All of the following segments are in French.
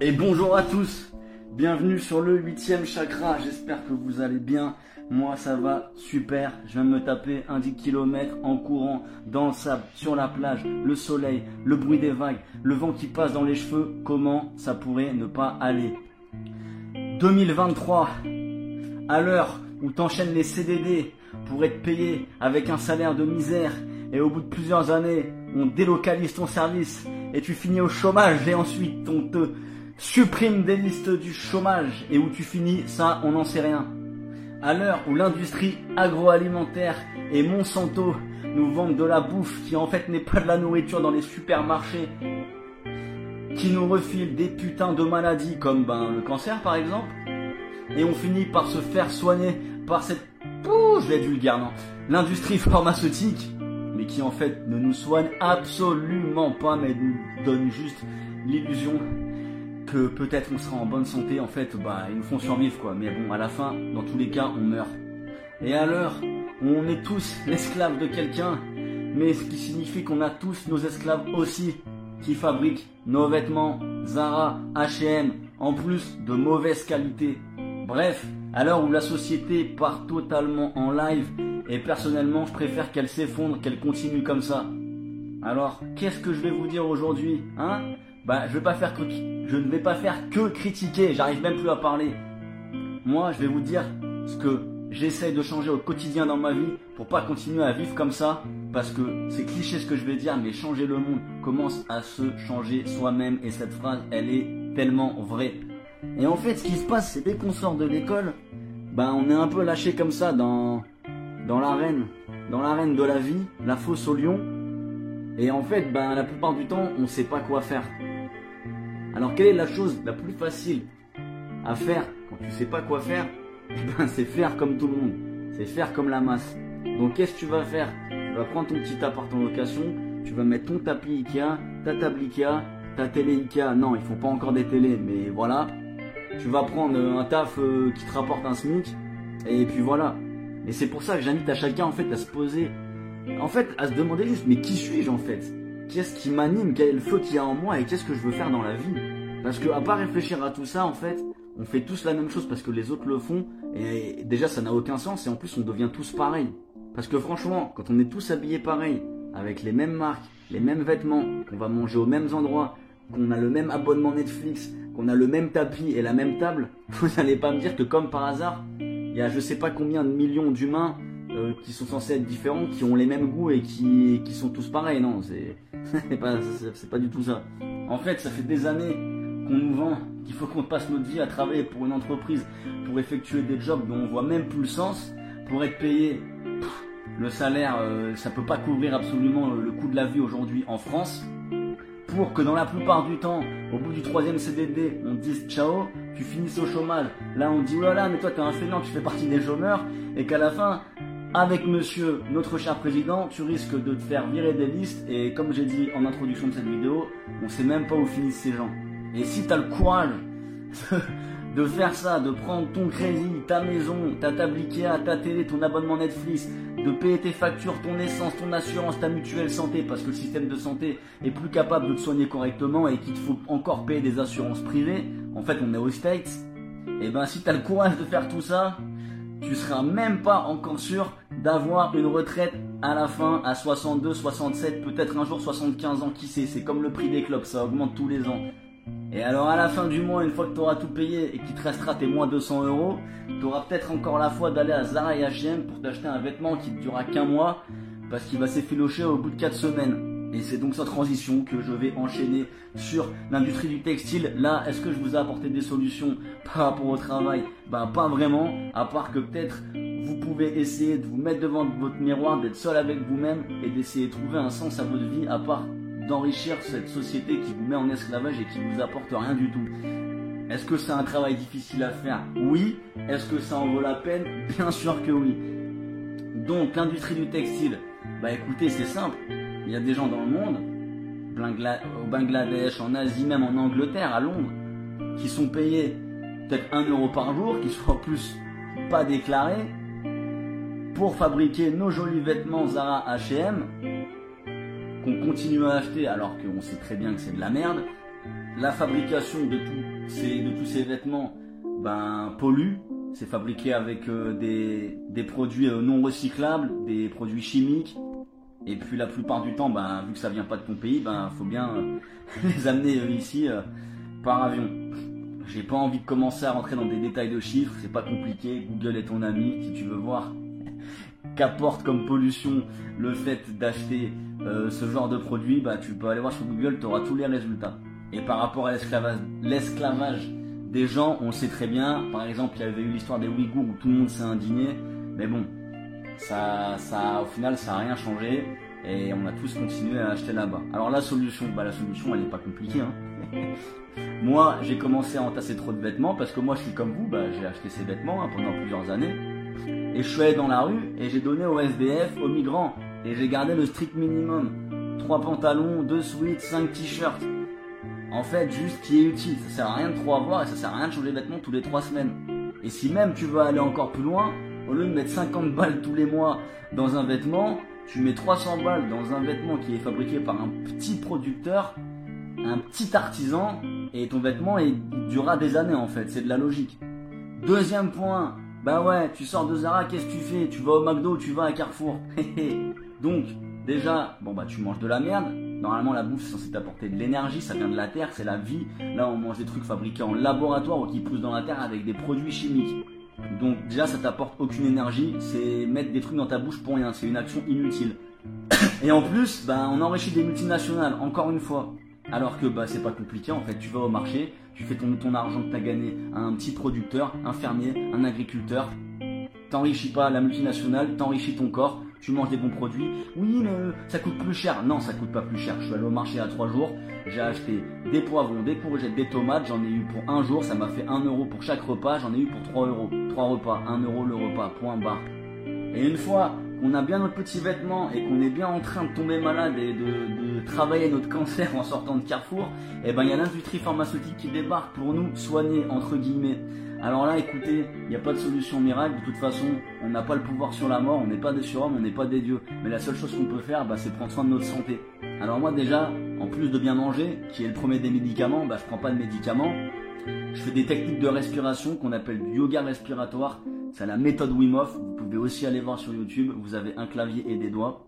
Et bonjour à tous, bienvenue sur le huitième chakra, j'espère que vous allez bien. Moi ça va super, je viens de me taper un 10 km en courant dans le sable, sur la plage, le soleil, le bruit des vagues, le vent qui passe dans les cheveux, comment ça pourrait ne pas aller? 2023, à l'heure où t'enchaînes les CDD pour être payé avec un salaire de misère et au bout de plusieurs années, on délocalise ton service et tu finis au chômage et ensuite on te supprime des listes du chômage et où tu finis, ça on n'en sait rien. À l'heure où l'industrie agroalimentaire et Monsanto nous vendent de la bouffe qui en fait n'est pas de la nourriture dans les supermarchés, qui nous refilent des putains de maladies comme ben, le cancer par exemple, et on finit par se faire soigner par cette... Ouh, je vais vulgaire, non L'industrie pharmaceutique, mais qui en fait ne nous soigne absolument pas, mais nous donne juste l'illusion que peut-être on sera en bonne santé, en fait, bah, ils nous font survivre, quoi. Mais bon, à la fin, dans tous les cas, on meurt. Et à l'heure où on est tous l'esclave de quelqu'un, mais ce qui signifie qu'on a tous nos esclaves aussi, qui fabriquent nos vêtements, Zara, H&M, en plus de mauvaise qualité. Bref, à l'heure où la société part totalement en live, et personnellement, je préfère qu'elle s'effondre, qu'elle continue comme ça. Alors, qu'est-ce que je vais vous dire aujourd'hui, hein? Bah, je ne vais pas faire que critiquer. J'arrive même plus à parler. Moi, je vais vous dire ce que j'essaye de changer au quotidien dans ma vie pour pas continuer à vivre comme ça. Parce que c'est cliché ce que je vais dire, mais changer le monde commence à se changer soi-même. Et cette phrase, elle est tellement vraie. Et en fait, ce qui se passe, c'est dès qu'on sort de l'école, bah, on est un peu lâché comme ça dans, dans l'arène, dans l'arène de la vie, la fosse au lion. Et en fait, ben, la plupart du temps, on ne sait pas quoi faire. Alors, quelle est la chose la plus facile à faire quand tu sais pas quoi faire? Ben, C'est faire comme tout le monde. C'est faire comme la masse. Donc, qu'est-ce que tu vas faire? Tu vas prendre ton petit appart en location, tu vas mettre ton tapis Ikea, ta table Ikea, ta télé Ikea. Non, ils font pas encore des télés, mais voilà. Tu vas prendre un taf euh, qui te rapporte un SMIC, et puis voilà. Et c'est pour ça que j'invite à chacun en fait à se poser, en fait à se demander juste mais qui suis-je en fait? Qu'est-ce qui m'anime Quel est le feu qu'il y a en moi et qu'est-ce que je veux faire dans la vie Parce que à pas réfléchir à tout ça en fait, on fait tous la même chose parce que les autres le font et déjà ça n'a aucun sens et en plus on devient tous pareils. Parce que franchement, quand on est tous habillés pareil, avec les mêmes marques, les mêmes vêtements, qu'on va manger aux mêmes endroits, qu'on a le même abonnement Netflix, qu'on a le même tapis et la même table, vous n'allez pas me dire que comme par hasard, il y a je sais pas combien de millions d'humains euh, qui sont censés être différents, qui ont les mêmes goûts et qui, qui sont tous pareils. Non, c'est c'est pas du tout ça. En fait, ça fait des années qu'on nous vend qu'il faut qu'on passe notre vie à travailler pour une entreprise, pour effectuer des jobs dont on voit même plus le sens, pour être payé. le salaire, euh, ça peut pas couvrir absolument le coût de la vie aujourd'hui en France pour que dans la plupart du temps, au bout du troisième CDD, on dise ciao, tu finisses au chômage. Là, on dit oh mais toi t'es un fainéant, tu fais partie des chômeurs, et qu'à la fin, avec monsieur, notre cher président, tu risques de te faire virer des listes, et comme j'ai dit en introduction de cette vidéo, on sait même pas où finissent ces gens. Et si t'as le courage de faire ça, de prendre ton crédit, ta maison, ta table ta télé, ton abonnement Netflix, de payer tes factures, ton essence, ton assurance, ta mutuelle santé, parce que le système de santé est plus capable de te soigner correctement et qu'il te faut encore payer des assurances privées, en fait on est aux States, et eh ben si tu as le courage de faire tout ça, tu seras même pas encore sûr d'avoir une retraite à la fin à 62, 67, peut-être un jour 75 ans, qui sait, c'est comme le prix des clubs, ça augmente tous les ans. Et alors à la fin du mois, une fois que tu auras tout payé et qu'il te restera tes moins 200 euros, tu auras peut-être encore la foi d'aller à Zara et H&M pour t'acheter un vêtement qui ne durera qu'un mois parce qu'il va s'effilocher au bout de 4 semaines. Et c'est donc sa transition que je vais enchaîner sur l'industrie du textile. Là, est-ce que je vous ai apporté des solutions par rapport au travail? Bah pas vraiment, à part que peut-être vous pouvez essayer de vous mettre devant votre miroir, d'être seul avec vous-même et d'essayer de trouver un sens à votre vie à part d'enrichir cette société qui vous met en esclavage et qui vous apporte rien du tout. Est-ce que c'est un travail difficile à faire? Oui. Est-ce que ça en vaut la peine? Bien sûr que oui. Donc l'industrie du textile, bah écoutez, c'est simple. Il y a des gens dans le monde, au Bangladesh, en Asie, même en Angleterre, à Londres, qui sont payés peut-être 1 euro par jour, qui sont en plus pas déclarés, pour fabriquer nos jolis vêtements Zara H&M qu'on continue à acheter alors qu'on sait très bien que c'est de la merde. la fabrication de, tous ces vêtements ben, pollue. C'est fabriqué avec euh, des, des, produits euh, non recyclables, des produits chimiques. Et puis la plupart du temps, ben, vu que ça vient pas de ton pays, ben faut bien euh, les amener ici par avion. J'ai pas envie de commencer à rentrer dans des détails de chiffres, c'est pas compliqué. Google est ton ami si tu veux voir qu'apporte comme pollution le fait d'acheter ce genre de produit, bah, tu peux aller voir sur Google, tu auras tous les résultats. Et par rapport à l'esclavage des gens, on sait très bien, par exemple, il y avait eu l'histoire des Ouïghours où tout le monde s'est indigné, mais bon, ça, ça, au final, ça n'a rien changé et on a tous continué à acheter là-bas. Alors la solution, bah la solution, elle n'est pas compliquée. Hein. moi, j'ai commencé à entasser trop de vêtements parce que moi, je suis comme vous, bah, j'ai acheté ces vêtements hein, pendant plusieurs années et je suis allé dans la rue et j'ai donné aux SDF, aux migrants et j'ai gardé le strict minimum. Trois pantalons, deux sweats, cinq t-shirts en fait juste qui est utile. Ça sert à rien de trop avoir et ça sert à rien de changer de vêtements tous les 3 semaines. Et si même tu veux aller encore plus loin, au lieu de mettre 50 balles tous les mois dans un vêtement, tu mets 300 balles dans un vêtement qui est fabriqué par un petit producteur, un petit artisan, et ton vêtement durera des années en fait, c'est de la logique. Deuxième point, bah ouais, tu sors de Zara, qu'est-ce que tu fais? Tu vas au McDo, tu vas à Carrefour. Donc, déjà, bon bah tu manges de la merde, Normalement, la bouffe, c'est censé t'apporter de l'énergie, ça vient de la terre, c'est la vie. Là, on mange des trucs fabriqués en laboratoire ou qui poussent dans la terre avec des produits chimiques. Donc, déjà, ça t'apporte aucune énergie, c'est mettre des trucs dans ta bouche pour rien, c'est une action inutile. Et en plus, bah, on enrichit des multinationales, encore une fois. Alors que bah, c'est pas compliqué, en fait, tu vas au marché, tu fais ton, ton argent que tu as gagné à un petit producteur, un fermier, un agriculteur. T'enrichis pas la multinationale, t'enrichis ton corps, tu manges des bons produits. Oui, mais ça coûte plus cher. Non, ça coûte pas plus cher. Je suis allé au marché il y a 3 jours. J'ai acheté des poivrons, des courgettes, des tomates. J'en ai eu pour un jour. Ça m'a fait 1 euro pour chaque repas. J'en ai eu pour 3 euros. 3 repas, 1 euro le repas, point barre. Et une fois qu'on a bien notre petit vêtement et qu'on est bien en train de tomber malade et de, travailler notre cancer en sortant de Carrefour, eh ben il y a l'industrie pharmaceutique qui débarque pour nous soigner entre guillemets. Alors là, écoutez, il n'y a pas de solution miracle. De toute façon, on n'a pas le pouvoir sur la mort, on n'est pas des surhommes, on n'est pas des dieux. Mais la seule chose qu'on peut faire, bah, c'est prendre soin de notre santé. Alors moi déjà, en plus de bien manger, qui est le premier des médicaments, bah, je prends pas de médicaments. Je fais des techniques de respiration qu'on appelle du yoga respiratoire. C'est la méthode Wim. Vous pouvez aussi aller voir sur YouTube. Vous avez un clavier et des doigts.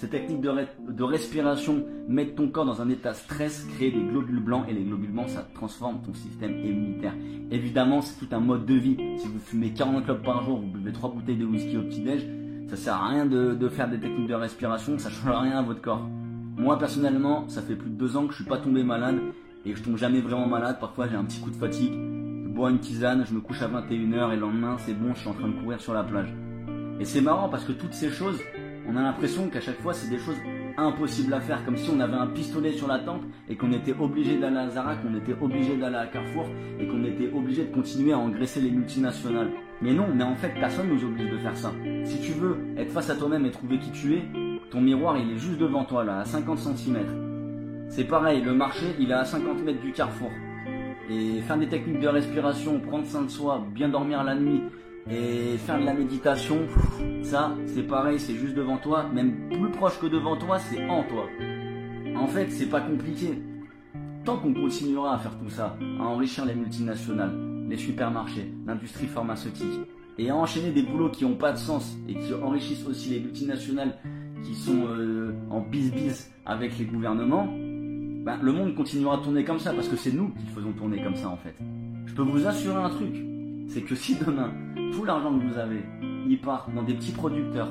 Ces techniques de, respiration mettent ton corps dans un état stress, créent des globules blancs et les globules blancs, ça transforme ton système immunitaire. Évidemment, c'est tout un mode de vie. Si vous fumez 40 clopes par jour, vous buvez 3 bouteilles de whisky au petit-déj, ça sert à rien de, faire des techniques de respiration, ça change rien à votre corps. Moi, personnellement, ça fait plus de 2 ans que je suis pas tombé malade et je tombe jamais vraiment malade. Parfois, j'ai un petit coup de fatigue, je bois une tisane, je me couche à 21h et le lendemain, c'est bon, je suis en train de courir sur la plage. Et c'est marrant parce que toutes ces choses, on a l'impression qu'à chaque fois, c'est des choses impossibles à faire, comme si on avait un pistolet sur la tempe et qu'on était obligé d'aller à Zara, qu'on était obligé d'aller à Carrefour et qu'on était obligé de continuer à engraisser les multinationales. Mais non, mais en fait, personne nous oblige de faire ça. Si tu veux être face à toi-même et trouver qui tu es, ton miroir, il est juste devant toi, là, à 50 cm. C'est pareil, le marché, il est à 50 mètres du carrefour. Et faire des techniques de respiration, prendre soin de soi, bien dormir la nuit, et faire de la méditation, ça, c'est pareil, c'est juste devant toi, même plus proche que devant toi, c'est en toi. En fait, c'est pas compliqué. Tant qu'on continuera à faire tout ça, à enrichir les multinationales, les supermarchés, l'industrie pharmaceutique, et à enchaîner des boulots qui n'ont pas de sens et qui enrichissent aussi les multinationales qui sont euh, en bis-bis avec les gouvernements, ben, le monde continuera à tourner comme ça parce que c'est nous qui faisons tourner comme ça en fait. Je peux vous assurer un truc, c'est que si demain tout l'argent que vous avez, il part dans des petits producteurs,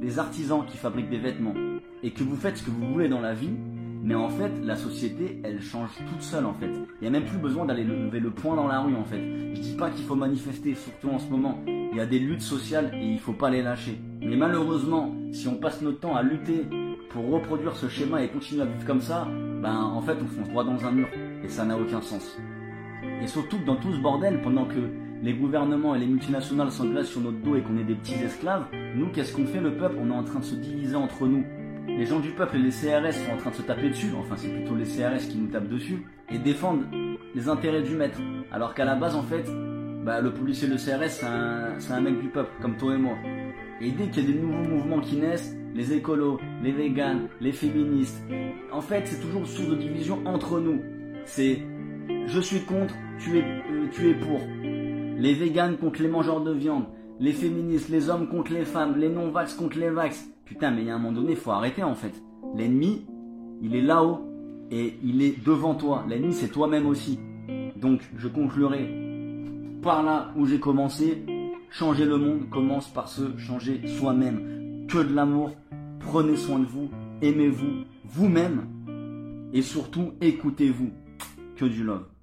des artisans qui fabriquent des vêtements, et que vous faites ce que vous voulez dans la vie, mais en fait, la société, elle change toute seule en fait. Il n'y a même plus besoin d'aller lever le poing dans la rue en fait. Je dis pas qu'il faut manifester, surtout en ce moment. Il y a des luttes sociales et il faut pas les lâcher. Mais malheureusement, si on passe notre temps à lutter pour reproduire ce schéma et continuer à vivre comme ça, ben en fait on fonce droit dans un mur et ça n'a aucun sens. Et surtout dans tout ce bordel, pendant que les gouvernements et les multinationales s'engraissent sur notre dos et qu'on est des petits esclaves, nous, qu'est-ce qu'on fait le peuple? On est en train de se diviser entre nous. Les gens du peuple et les CRS sont en train de se taper dessus, enfin c'est plutôt les CRS qui nous tapent dessus, et défendent les intérêts du maître. Alors qu'à la base, en fait, bah, le policier et le CRS, c'est un, mec du peuple, comme toi et moi. Et dès qu'il y a des nouveaux mouvements qui naissent, les écolos, les véganes, les féministes, en fait, c'est toujours source de division entre nous. C'est je suis contre, tu es, euh, tu es pour. Les véganes contre les mangeurs de viande, les féministes, les hommes contre les femmes, les non-vax contre les vax. Putain, mais il y a un moment donné, faut arrêter en fait. L'ennemi, il est là-haut et il est devant toi. L'ennemi, c'est toi-même aussi. Donc, je conclurai par là où j'ai commencé. Changer le monde commence par se changer soi-même. Que de l'amour. Prenez soin de vous. Aimez-vous vous-même. Et surtout, écoutez-vous. Que du love.